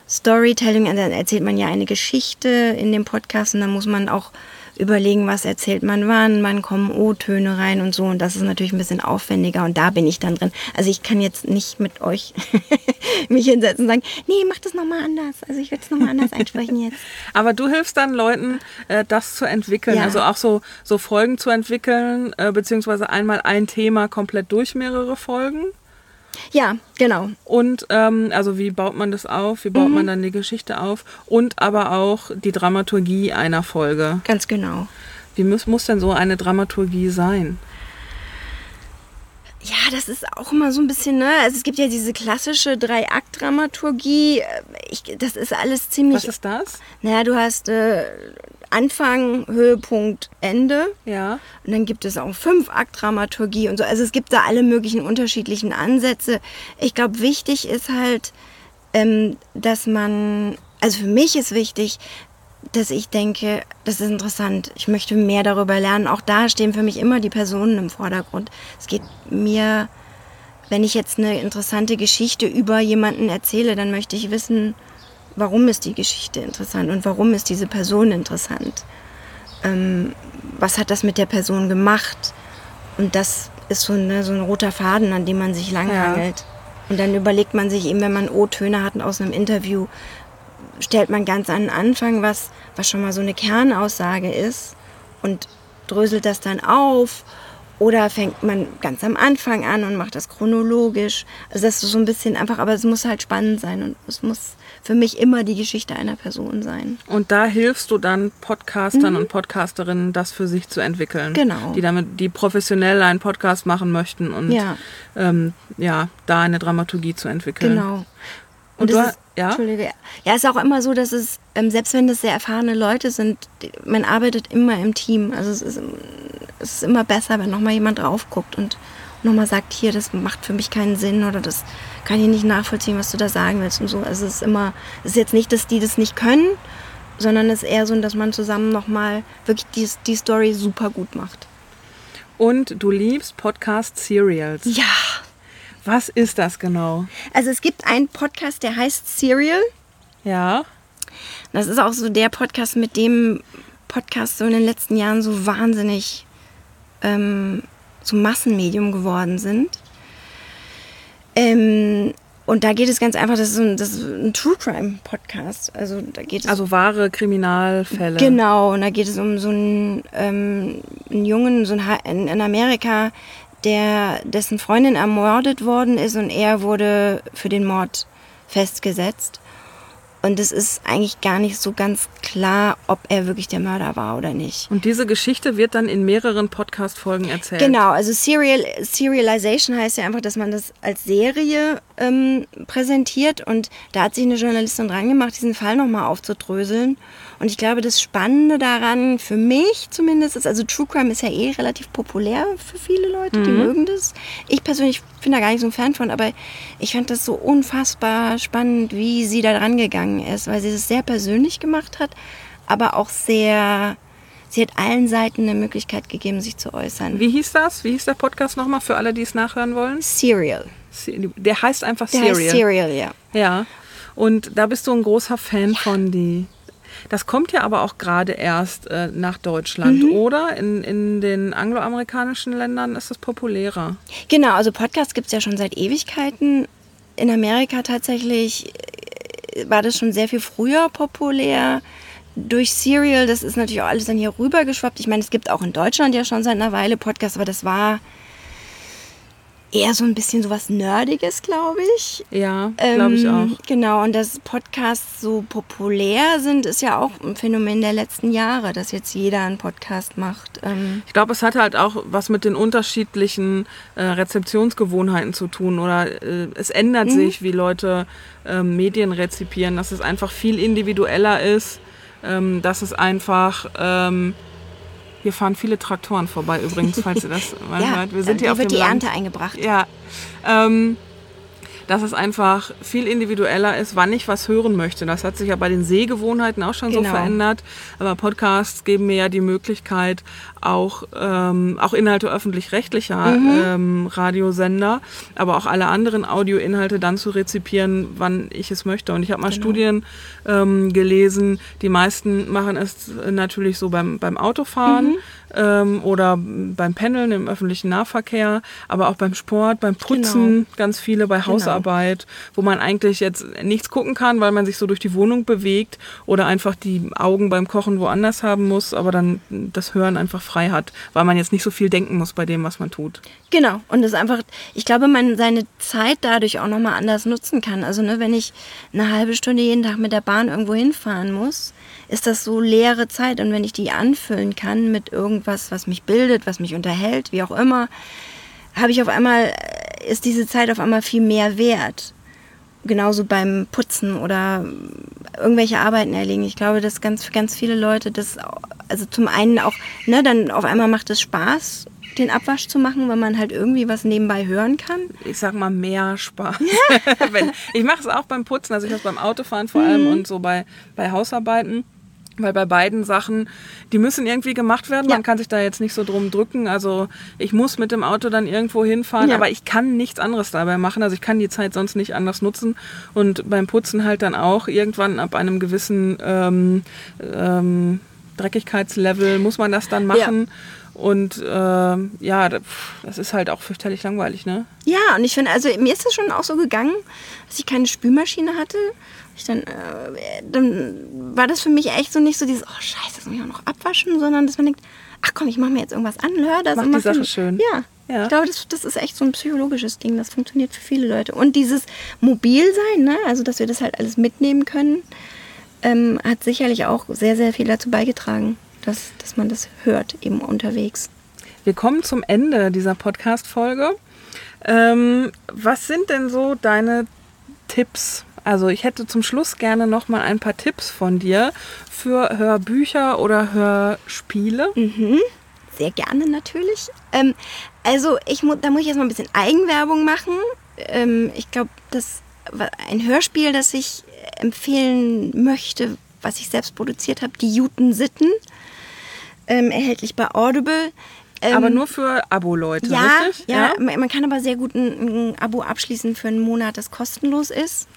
Storytelling. Und dann erzählt man ja eine Geschichte in dem Podcast und dann muss man auch überlegen, was erzählt man wann, wann kommen O-Töne rein und so. Und das ist natürlich ein bisschen aufwendiger und da bin ich dann drin. Also ich kann jetzt nicht mit euch mich hinsetzen und sagen, nee, mach das nochmal anders. Also ich werde es nochmal anders einsprechen jetzt. Aber du hilfst dann Leuten, äh, das zu entwickeln, Ja. also auch so, so Folgen zu entwickeln, äh, beziehungsweise einmal ein Thema komplett durch mehrere Folgen. Ja, genau. Und ähm, also wie baut man das auf, wie baut man dann die Geschichte auf und aber auch die Dramaturgie einer Folge. Ganz genau. Wie muss, muss denn so eine Dramaturgie sein? Ja, das ist auch immer so ein bisschen, ne? Also es gibt ja diese klassische Drei-Akt-Dramaturgie. Das ist alles ziemlich. Was ist das? naja, du hast äh, Anfang, Höhepunkt, Ende. Ja. Und dann gibt es auch Fünf-Akt-Dramaturgie und so. Also es gibt da alle möglichen unterschiedlichen Ansätze. Ich glaube, wichtig ist halt, ähm, dass man, also für mich ist wichtig, dass ich denke, das ist interessant. Ich möchte mehr darüber lernen. Auch da stehen für mich immer die Personen im Vordergrund. Es geht mir, wenn ich jetzt eine interessante Geschichte über jemanden erzähle, dann möchte ich wissen, warum ist die Geschichte interessant und warum ist diese Person interessant. ähm, was hat das mit der Person gemacht? Und das ist so, ne, so ein roter Faden, an dem man sich langhangelt. Ja. Und dann überlegt man sich eben, wenn man O-Töne hat aus einem Interview, stellt man ganz an den Anfang was, was schon mal so eine Kernaussage ist und dröselt das dann auf oder fängt man ganz am Anfang an und macht das chronologisch. Also das ist so ein bisschen einfach, aber es muss halt spannend sein und es muss für mich immer die Geschichte einer Person sein. Und da hilfst du dann Podcastern mhm. und Podcasterinnen, das für sich zu entwickeln. Genau. Die damit, die professionell einen Podcast machen möchten und ja, ähm, ja da eine Dramaturgie zu entwickeln. Genau. Und, und du, ist, ja? Entschuldige. Ja, ist auch immer so, dass es, ähm, selbst wenn das sehr erfahrene Leute sind, man arbeitet immer im Team. Also es ist, es ist immer besser, wenn nochmal jemand drauf guckt und nochmal sagt, hier, das macht für mich keinen Sinn oder das kann ich nicht nachvollziehen, was du da sagen willst und so. Also es ist immer, es ist jetzt nicht, dass die das nicht können, sondern es ist eher so, dass man zusammen nochmal wirklich die, die Story super gut macht. Und du liebst Podcast-Serials. Ja. Was ist das genau? Also es gibt einen Podcast, der heißt Serial. Ja. Das ist auch so der Podcast, mit dem Podcasts so in den letzten Jahren so wahnsinnig ähm, zum Massenmedium geworden sind. Ähm, und da geht es ganz einfach, das ist ein, das ist ein True Crime Podcast. Also da geht es also wahre Kriminalfälle. Genau, und da geht es um so einen, ähm, einen Jungen so einen, in Amerika, der dessen Freundin ermordet worden ist und er wurde für den Mord festgesetzt. Und es ist eigentlich gar nicht so ganz klar, ob er wirklich der Mörder war oder nicht. Und diese Geschichte wird dann in mehreren Podcast-Folgen erzählt. Genau, also Serial, Serialization heißt ja einfach, dass man das als Serie ähm, präsentiert. Und da hat sich eine Journalistin dran gemacht, diesen Fall nochmal aufzudröseln. Und ich glaube, das Spannende daran, für mich zumindest, ist, also True Crime ist ja eh relativ populär für viele Leute, die mhm. mögen das. Ich persönlich bin da gar nicht so ein Fan von, aber ich fand das so unfassbar spannend, wie sie da dran gegangen ist, weil sie es sehr persönlich gemacht hat, aber auch sehr sie hat allen Seiten eine Möglichkeit gegeben, sich zu äußern. Wie hieß das? Wie hieß der Podcast nochmal für alle, die es nachhören wollen? Serial. Der heißt einfach der Serial. Heißt Serial, ja. Ja. Und da bist du ein großer Fan ja. von die. Das kommt ja aber auch gerade erst äh, nach Deutschland, mhm. oder? In, in den angloamerikanischen Ländern ist es populärer. Genau, also Podcasts gibt es ja schon seit Ewigkeiten. In Amerika tatsächlich äh, war das schon sehr viel früher populär durch Serial, das ist natürlich auch alles dann hier rübergeschwappt. Ich meine, es gibt auch in Deutschland ja schon seit einer Weile Podcasts, aber das war eher so ein bisschen so was Nerdiges, glaube ich. Ja, glaube ich ähm, auch. Genau, und dass Podcasts so populär sind, ist ja auch ein Phänomen der letzten Jahre, dass jetzt jeder einen Podcast macht. Ähm ich glaube, es hat halt auch was mit den unterschiedlichen äh, Rezeptionsgewohnheiten zu tun oder äh, es ändert mhm. sich, wie Leute äh, Medien rezipieren, dass es einfach viel individueller ist ähm, dass es einfach. Hier fahren viele Traktoren vorbei übrigens, falls ihr das mal ja, hört. Wir sind hier, hier auf wird dem die Land. Ernte eingebracht. Ja. Ähm, dass es einfach viel individueller ist, wann ich was hören möchte. Das hat sich ja bei den Sehgewohnheiten auch schon genau. so verändert. Aber Podcasts geben mir ja die Möglichkeit, auch, ähm, auch Inhalte öffentlich-rechtlicher mhm. ähm, Radiosender, aber auch alle anderen Audioinhalte dann zu rezipieren, wann ich es möchte. Und ich habe mal genau. Studien ähm, gelesen, die meisten machen es natürlich so beim, beim Autofahren. Mhm ähm, oder beim Pendeln im öffentlichen Nahverkehr, aber auch beim Sport, beim Putzen, genau. ganz viele bei genau. Hausarbeit, genau. wo man eigentlich jetzt nichts gucken kann, weil man sich so durch die Wohnung bewegt oder einfach die Augen beim Kochen woanders haben muss, aber dann das Hören einfach frei hat, weil man jetzt nicht so viel denken muss bei dem, was man tut. Genau, und das einfach, ich glaube, man seine Zeit dadurch auch nochmal anders nutzen kann. Also, ne, wenn ich eine halbe Stunde jeden Tag mit der Bahn irgendwo hinfahren muss, ist das so leere Zeit. Und wenn ich die anfüllen kann mit irgendwas, was mich bildet, was mich unterhält, wie auch immer, habe ich auf einmal, äh, ist diese Zeit auf einmal viel mehr wert. Genauso beim Putzen oder irgendwelche Arbeiten erlegen. Ich glaube, dass ganz, ganz viele Leute das, also zum einen auch, ne, dann auf einmal macht es Spaß, den Abwasch zu machen, weil man halt irgendwie was nebenbei hören kann? Ich sag mal mehr Spaß. Ich mache es auch beim Putzen, also ich mache es beim Autofahren vor allem mhm. und so bei, bei Hausarbeiten. Weil bei beiden Sachen, die müssen irgendwie gemacht werden. Ja. Man kann sich da jetzt nicht so drum drücken. Also ich muss mit dem Auto dann irgendwo hinfahren, ja. aber ich kann nichts anderes dabei machen. Also ich kann die Zeit sonst nicht anders nutzen. Und beim Putzen halt dann auch irgendwann ab einem gewissen ähm, ähm, Dreckigkeitslevel muss man das dann machen. Und äh, ja, das ist halt auch fürchterlich langweilig, ne? Ja, und ich finde, also mir ist das schon auch so gegangen, dass ich keine Spülmaschine hatte. Ich dann, äh, dann war das für mich echt so nicht so dieses, oh scheiße, das muss ich auch noch abwaschen, sondern dass man denkt, ach komm, ich mache mir jetzt irgendwas an, hör das. Macht und die mach Sache schön. Ja. Ja. Ich glaube, das, das ist echt so ein psychologisches Ding. Das funktioniert für viele Leute. Und dieses Mobilsein, ne? also dass wir das halt alles mitnehmen können, ähm, hat sicherlich auch sehr, sehr viel dazu beigetragen, dass, dass man das hört eben unterwegs. Wir kommen zum Ende dieser Podcast-Folge. Ähm, was sind denn so deine Tipps? Also ich hätte zum Schluss gerne noch mal ein paar Tipps von dir für Hörbücher oder Hörspiele. Sehr gerne natürlich. Ähm, also ich mu da muss ich jetzt mal ein bisschen Eigenwerbung machen. Ähm, ich glaube, dass ein Hörspiel, das ich empfehlen möchte, was ich selbst produziert habe, die Juten Sitten, ähm, erhältlich bei Audible. Ähm, Aber nur für Abo-Leute, ja, richtig? ja, Man, man kann aber sehr gut ein, ein Abo abschließen für einen Monat, das kostenlos ist.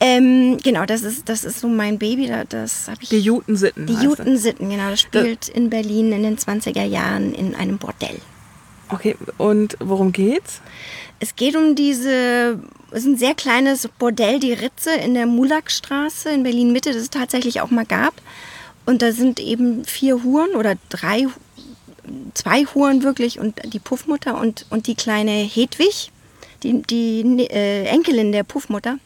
Ähm, genau, das ist, das ist so mein Baby. da- Das habe ich. Die Juten-Sitten. Die das. Juten-Sitten, genau. Das spielt in Berlin in den 20er Jahren in einem Bordell. Okay, und worum geht's? Es geht um diese, es ist ein sehr kleines Bordell, die Ritze in der Mulakstraße in Berlin-Mitte, das es tatsächlich auch mal gab. Und da sind eben vier Huren oder drei, zwei Huren wirklich und die Puffmutter und, und die kleine Hedwig, die, die äh, Enkelin der Puffmutter.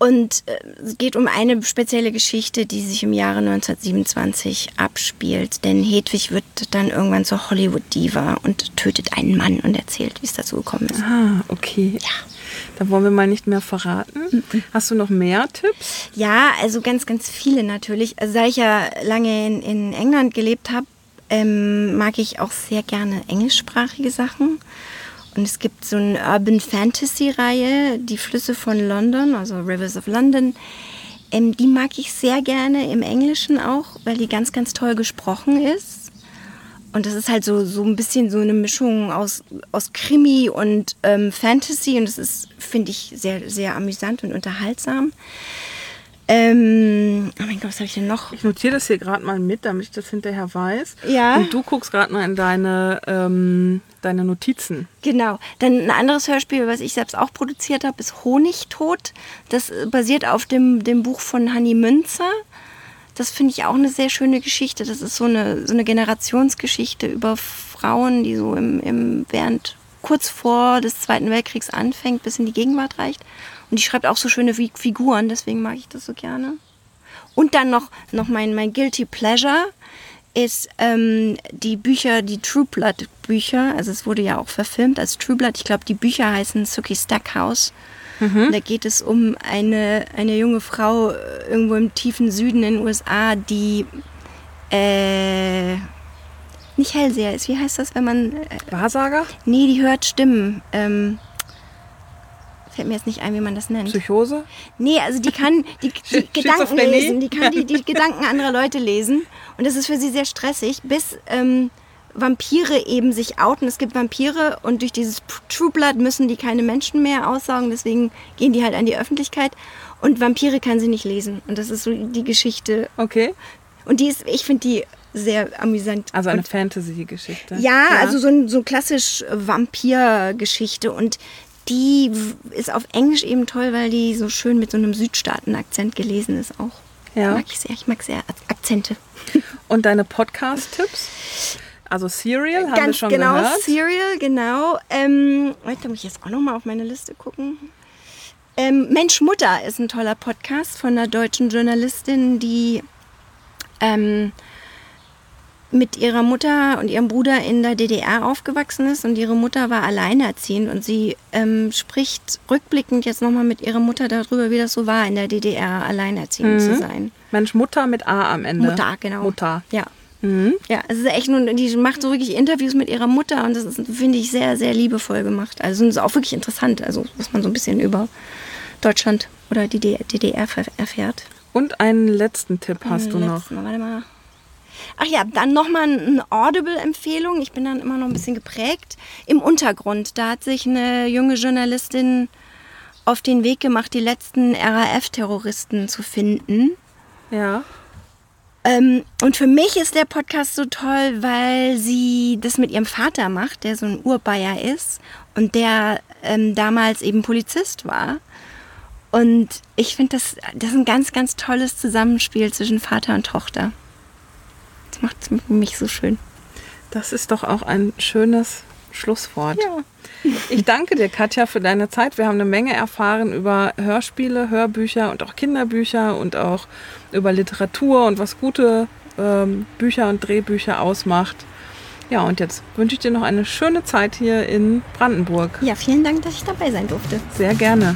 Und äh, es geht um eine spezielle Geschichte, die sich im Jahre 1927 abspielt. Denn Hedwig wird dann irgendwann zur Hollywood-Diva und tötet einen Mann und erzählt, wie es dazu gekommen ist. Ah, okay. Ja. Da wollen wir mal nicht mehr verraten. Hast du noch mehr Tipps? Ja, also ganz, ganz viele natürlich. Also, da ich ja lange in, in England gelebt habe, ähm, mag ich auch sehr gerne englischsprachige Sachen. Und es gibt so eine Urban Fantasy Reihe, die Flüsse von London, also Rivers of London. Ähm, die mag ich sehr gerne im Englischen auch, weil die ganz, ganz toll gesprochen ist. Und das ist halt so, so ein bisschen so eine Mischung aus, aus Krimi und ähm, Fantasy. Und das ist, finde ich, sehr, sehr amüsant und unterhaltsam. Ähm, oh mein Gott, was habe ich denn noch? Ich notiere das hier gerade mal mit, damit ich das hinterher weiß. Ja. Und du guckst gerade mal in deine, ähm, deine Notizen. Genau. Dann ein anderes Hörspiel, was ich selbst auch produziert habe, ist Honigtod. Das äh, basiert auf dem, dem Buch von Hanni Münzer. Das finde ich auch eine sehr schöne Geschichte. Das ist so eine, so eine Generationsgeschichte über Frauen, die so im, im, während kurz vor des Zweiten Weltkriegs anfängt, bis in die Gegenwart reicht. Und die schreibt auch so schöne Fi- Figuren, deswegen mag ich das so gerne. Und dann noch, noch mein, mein Guilty Pleasure ist ähm, die Bücher, die True Blood Bücher. Also es wurde ja auch verfilmt als True Blood. Ich glaube, die Bücher heißen Suki Stackhouse. Da geht es um eine, eine junge Frau äh, irgendwo im tiefen Süden in den USA, die äh, nicht Hellseher ist. Wie heißt das, wenn man... Äh, Wahrsager? nee, die hört Stimmen. Ähm, fällt mir jetzt nicht ein, wie man das nennt. Psychose? Nee, also die kann die, die Gedanken lesen, die kann die, die Gedanken anderer Leute lesen. Und das ist für sie sehr stressig, bis ähm, Vampire eben sich outen. Es gibt Vampire und durch dieses True Blood müssen die keine Menschen mehr aussaugen, deswegen gehen die halt an die Öffentlichkeit. Und Vampire kann sie nicht lesen. Und das ist so die Geschichte. Okay. Und die ist, ich finde die sehr amüsant. Also eine Fantasy-Geschichte. ja, also so, ein, so klassisch Vampir-Geschichte. Und die ist auf Englisch eben toll, weil die so schön mit so einem Südstaaten-Akzent gelesen ist auch. Ja. Mag ich sehr. Ich mag sehr Ak- Akzente. Und deine Podcast-Tipps? Also Serial, haben wir Ganz schon genau, gehört. Serial, genau. Ähm, warte, da muss ich jetzt auch nochmal auf meine Liste gucken. Ähm, Mensch Mutter ist ein toller Podcast von einer deutschen Journalistin, die ähm, mit ihrer Mutter und ihrem Bruder in der DDR aufgewachsen ist und ihre Mutter war alleinerziehend und sie ähm, spricht rückblickend jetzt nochmal mit ihrer Mutter darüber, wie das so war, in der DDR alleinerziehend zu sein. Mensch, Mutter mit A am Ende. Mutter, genau. Mutter. Ja. Mhm. Ja, es ist echt nur, die macht so wirklich Interviews mit ihrer Mutter und das ist, finde ich, sehr, sehr liebevoll gemacht. Also es ist auch wirklich interessant, also was man so ein bisschen über Deutschland oder die DDR erfährt. Und einen letzten Tipp hast du Einen noch. letzten Mal, Warte mal. Ach ja, dann nochmal eine Audible-Empfehlung. Ich bin dann immer noch ein bisschen geprägt. Im Untergrund, da hat sich eine junge Journalistin auf den Weg gemacht, die letzten RAF-Terroristen zu finden. Ja. Ähm, und für mich ist der Podcast so toll, weil sie das mit ihrem Vater macht, der so ein Urbayer ist und der ähm, damals eben Polizist war. Und ich finde, das, das ist ein ganz, ganz tolles Zusammenspiel zwischen Vater und Tochter. Das macht es mich so schön. Das ist doch auch ein schönes Schlusswort. Ja. Ich danke dir, Katja, für deine Zeit. Wir haben eine Menge erfahren über Hörspiele, Hörbücher und auch Kinderbücher und auch über Literatur und was gute ähm, Bücher und Drehbücher ausmacht. Ja, und jetzt wünsche ich dir noch eine schöne Zeit hier in Brandenburg. Ja, vielen Dank, dass ich dabei sein durfte. Sehr gerne.